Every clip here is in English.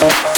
Thank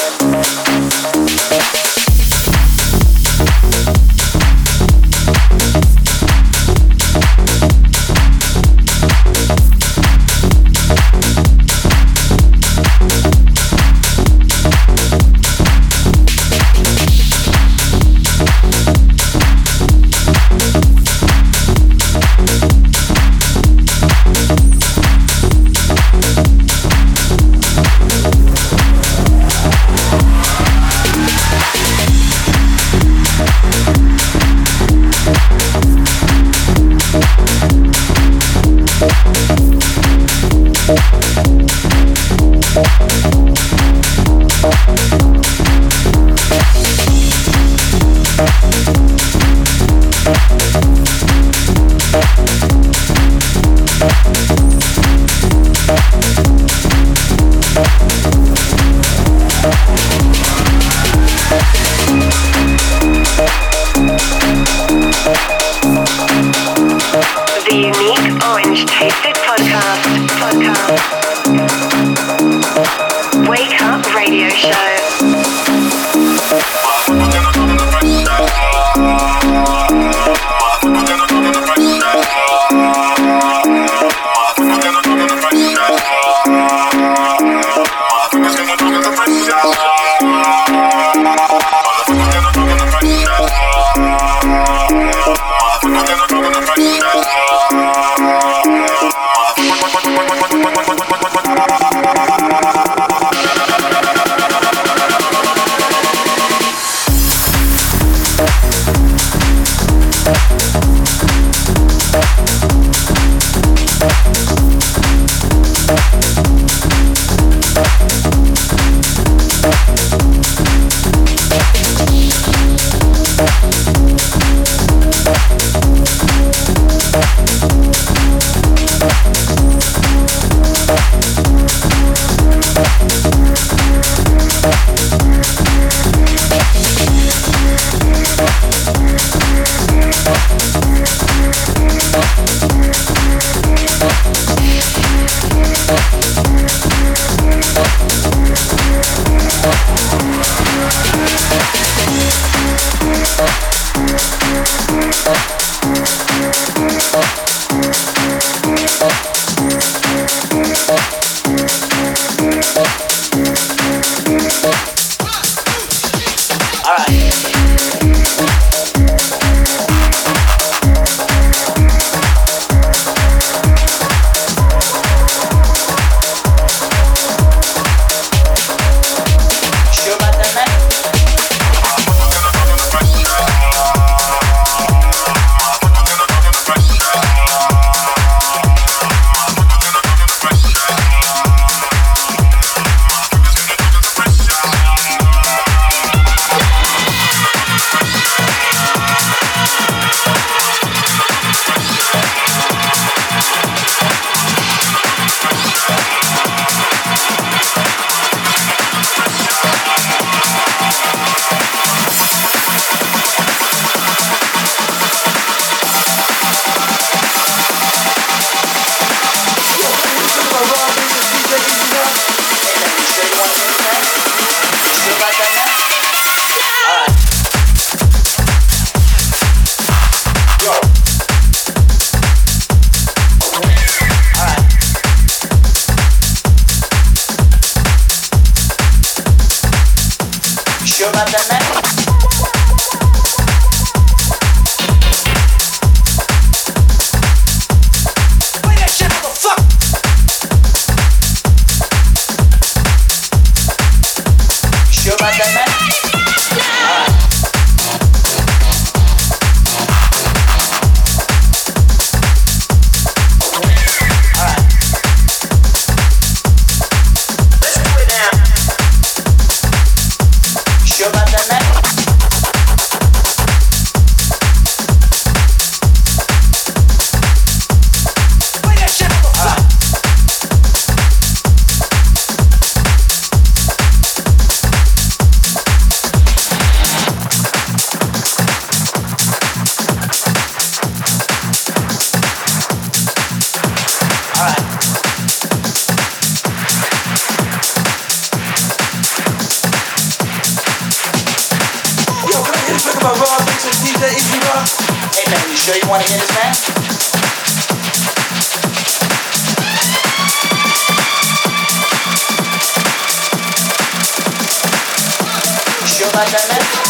banana.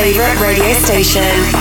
favorite radio station.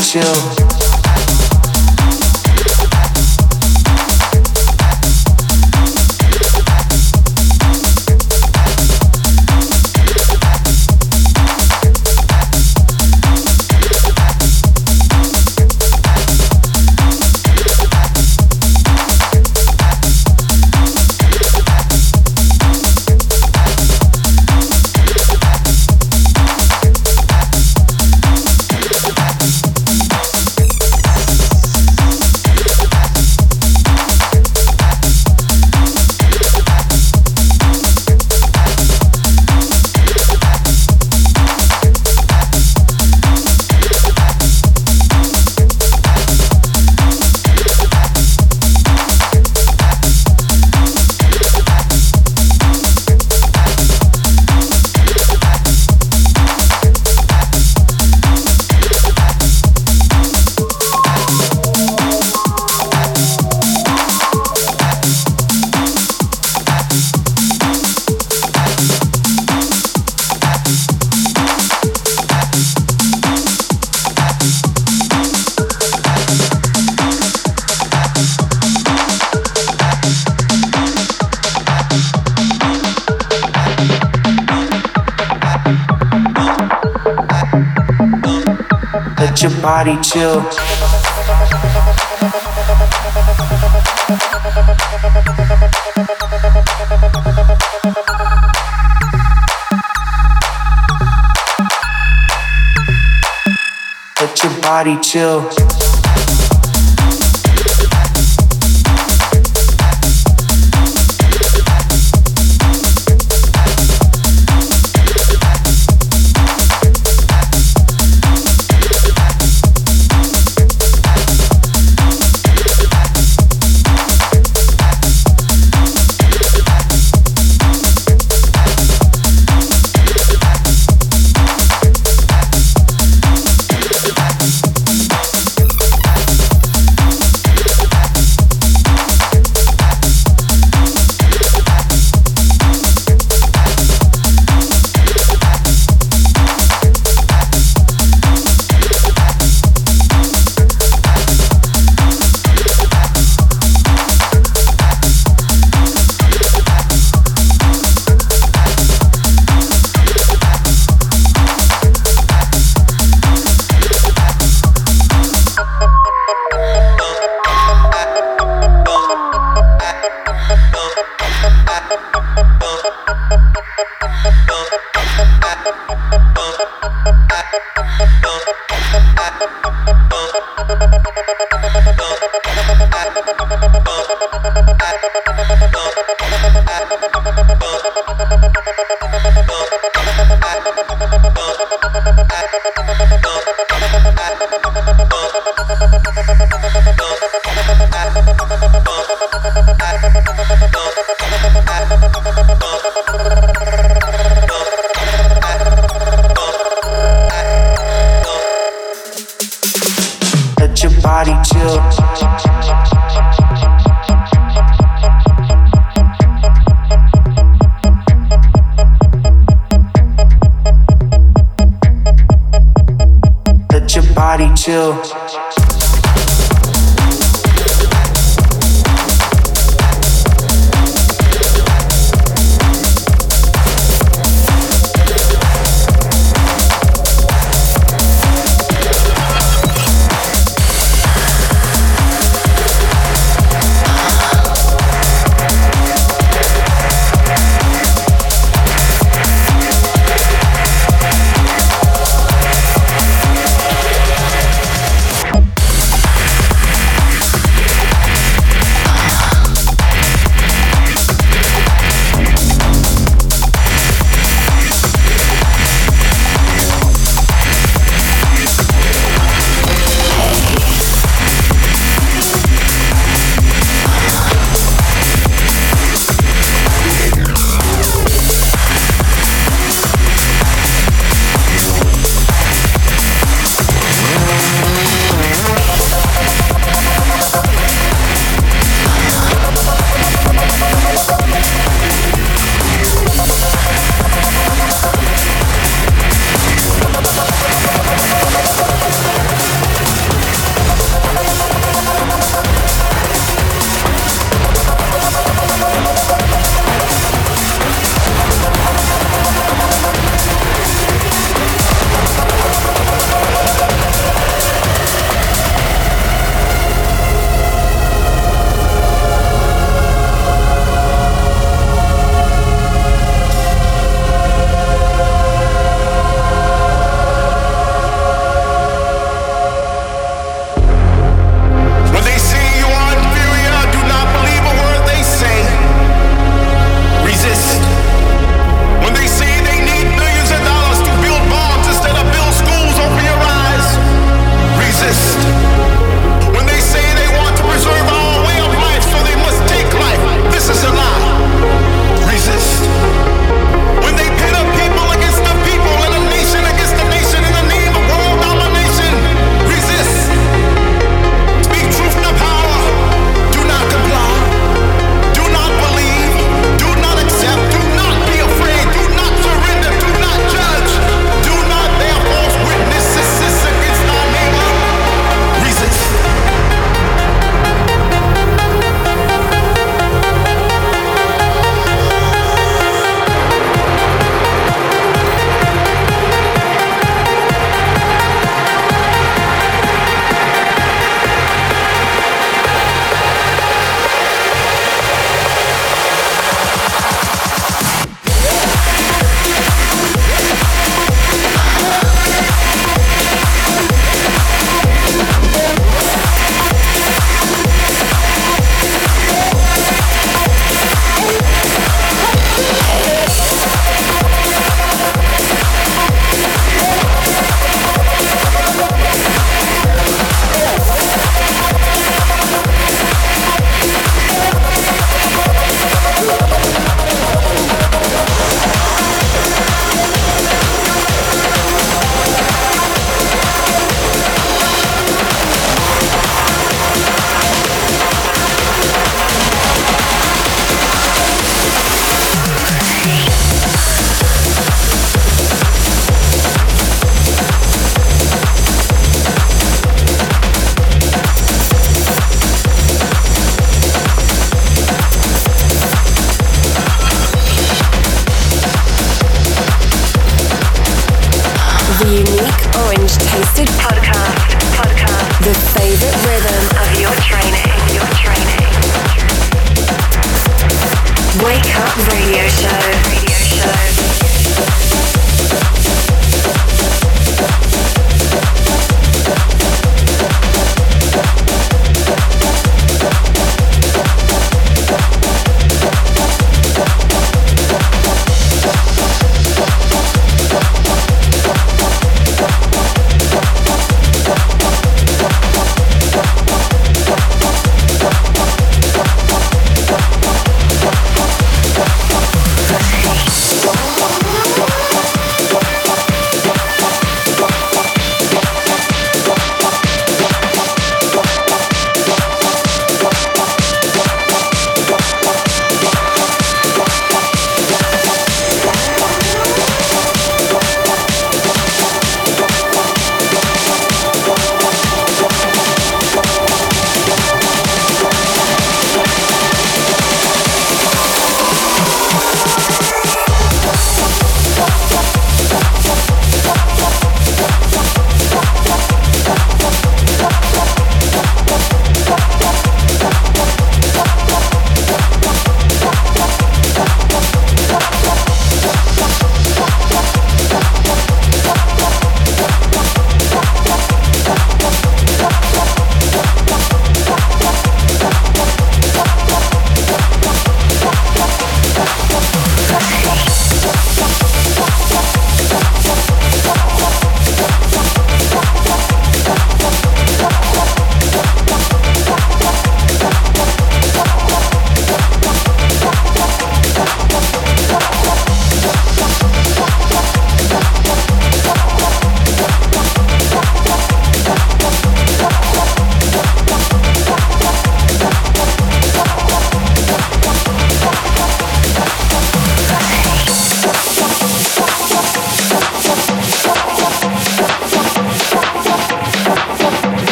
Chill. Body chill. Let your body chill.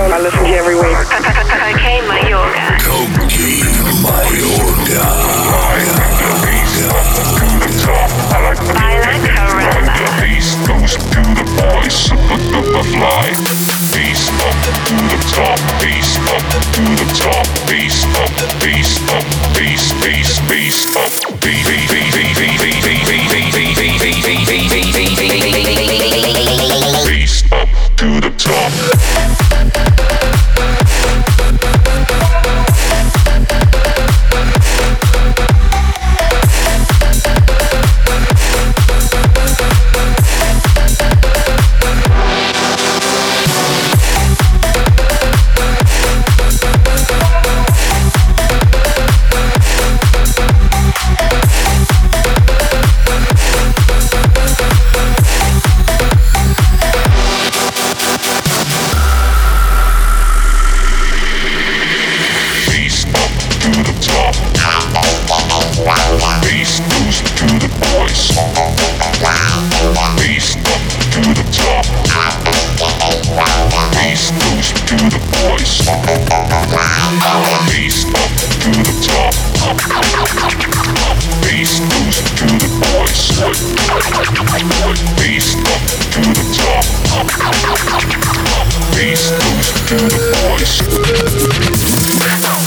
Show. I listen to you every week. Coke Mayorga. Baila Caramba. Bass goes to the boys, fly. Bass up to the top, bass up to the top, bass up, bass up, bass, bass, bass up, bass, bass, bass, bass, bass, bass, the boys.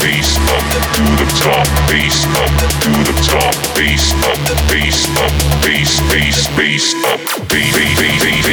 Bass up to the top, bass up to the top, bass up, bass up, bass, bass, bass up, bass, bass, bass, bass, bass,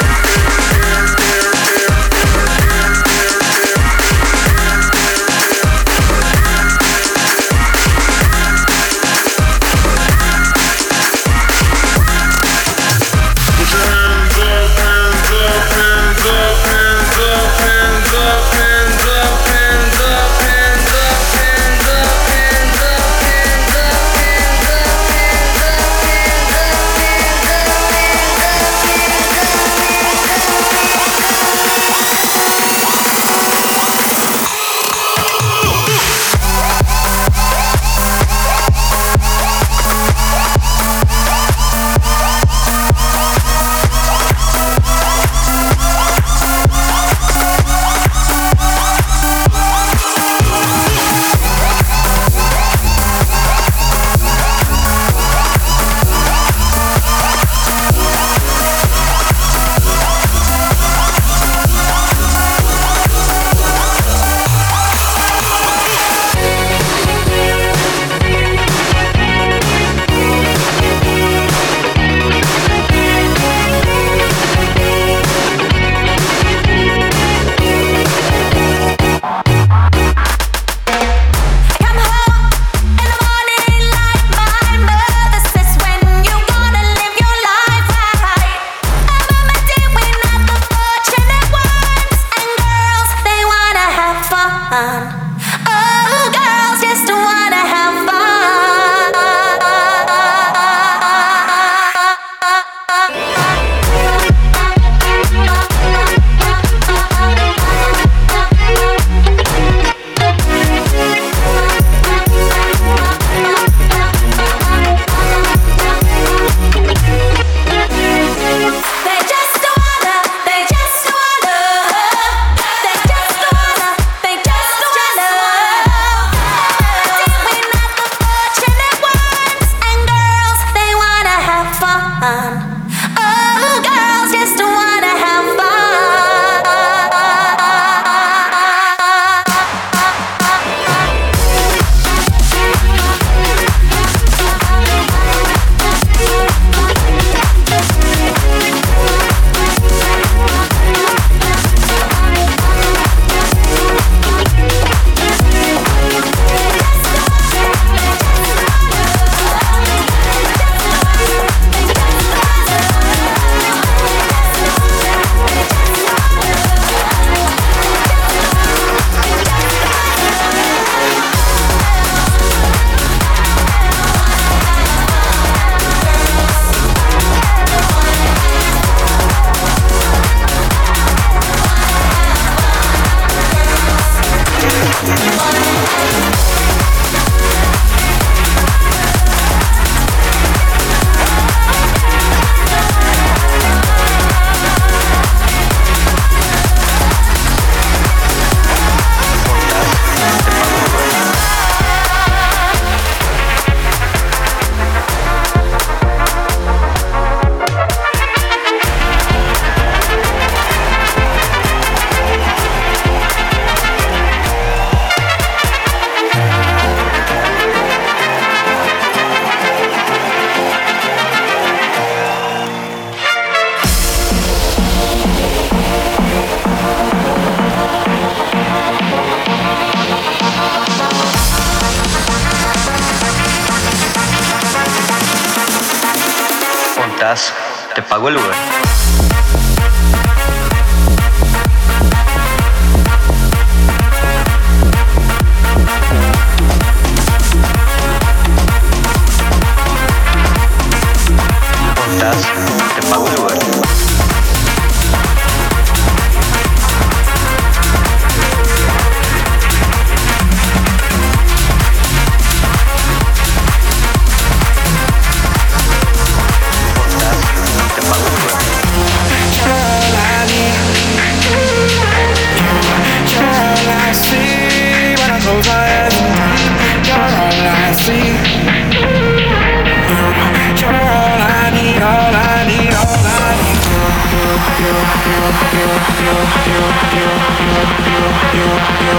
te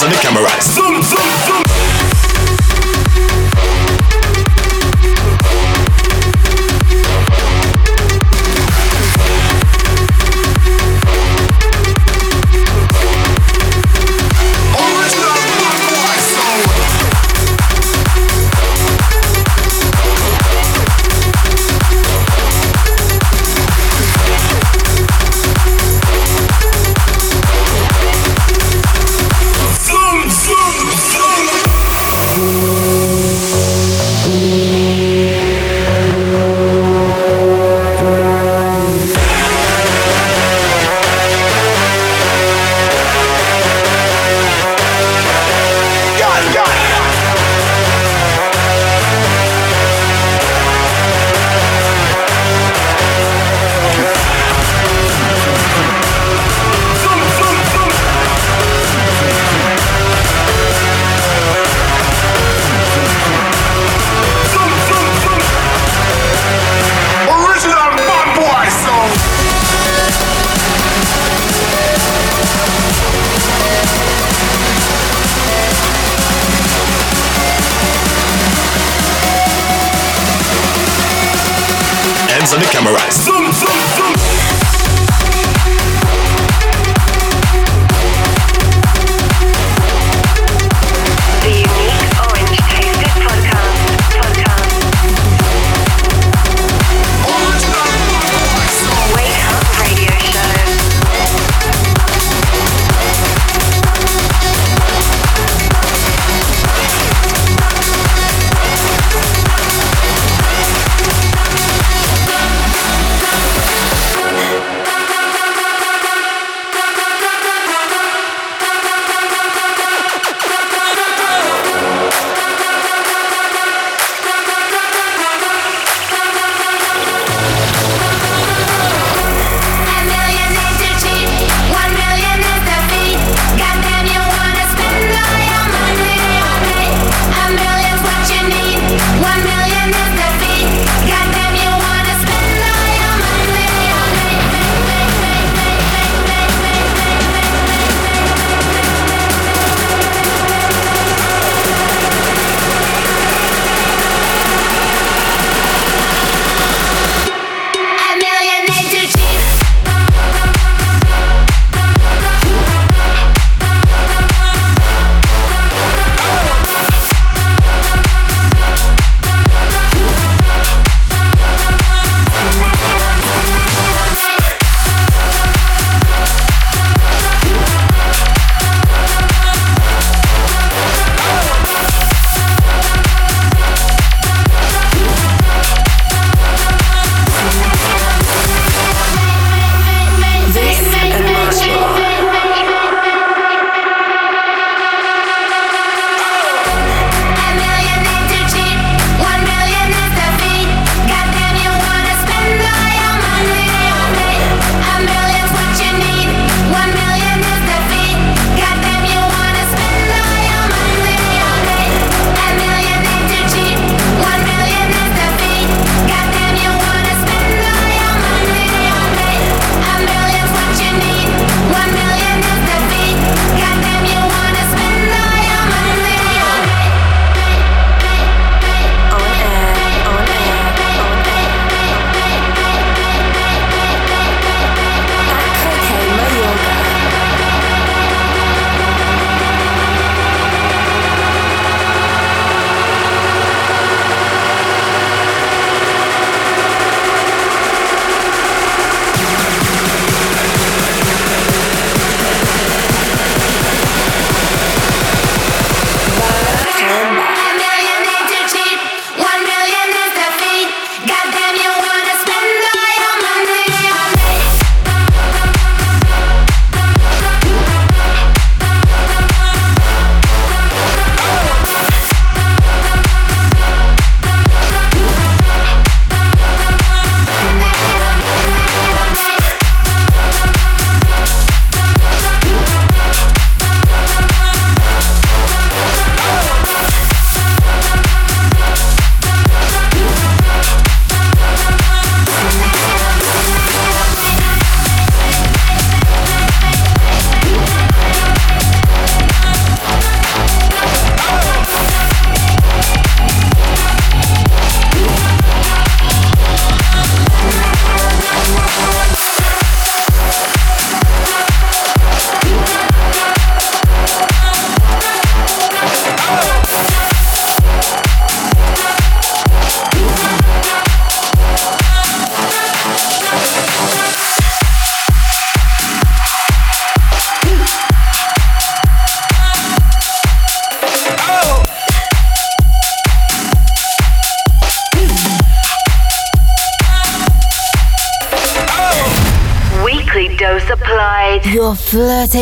hands on the camera. Zoom, zoom, zoom. hands on the camera. Zoom, zoom.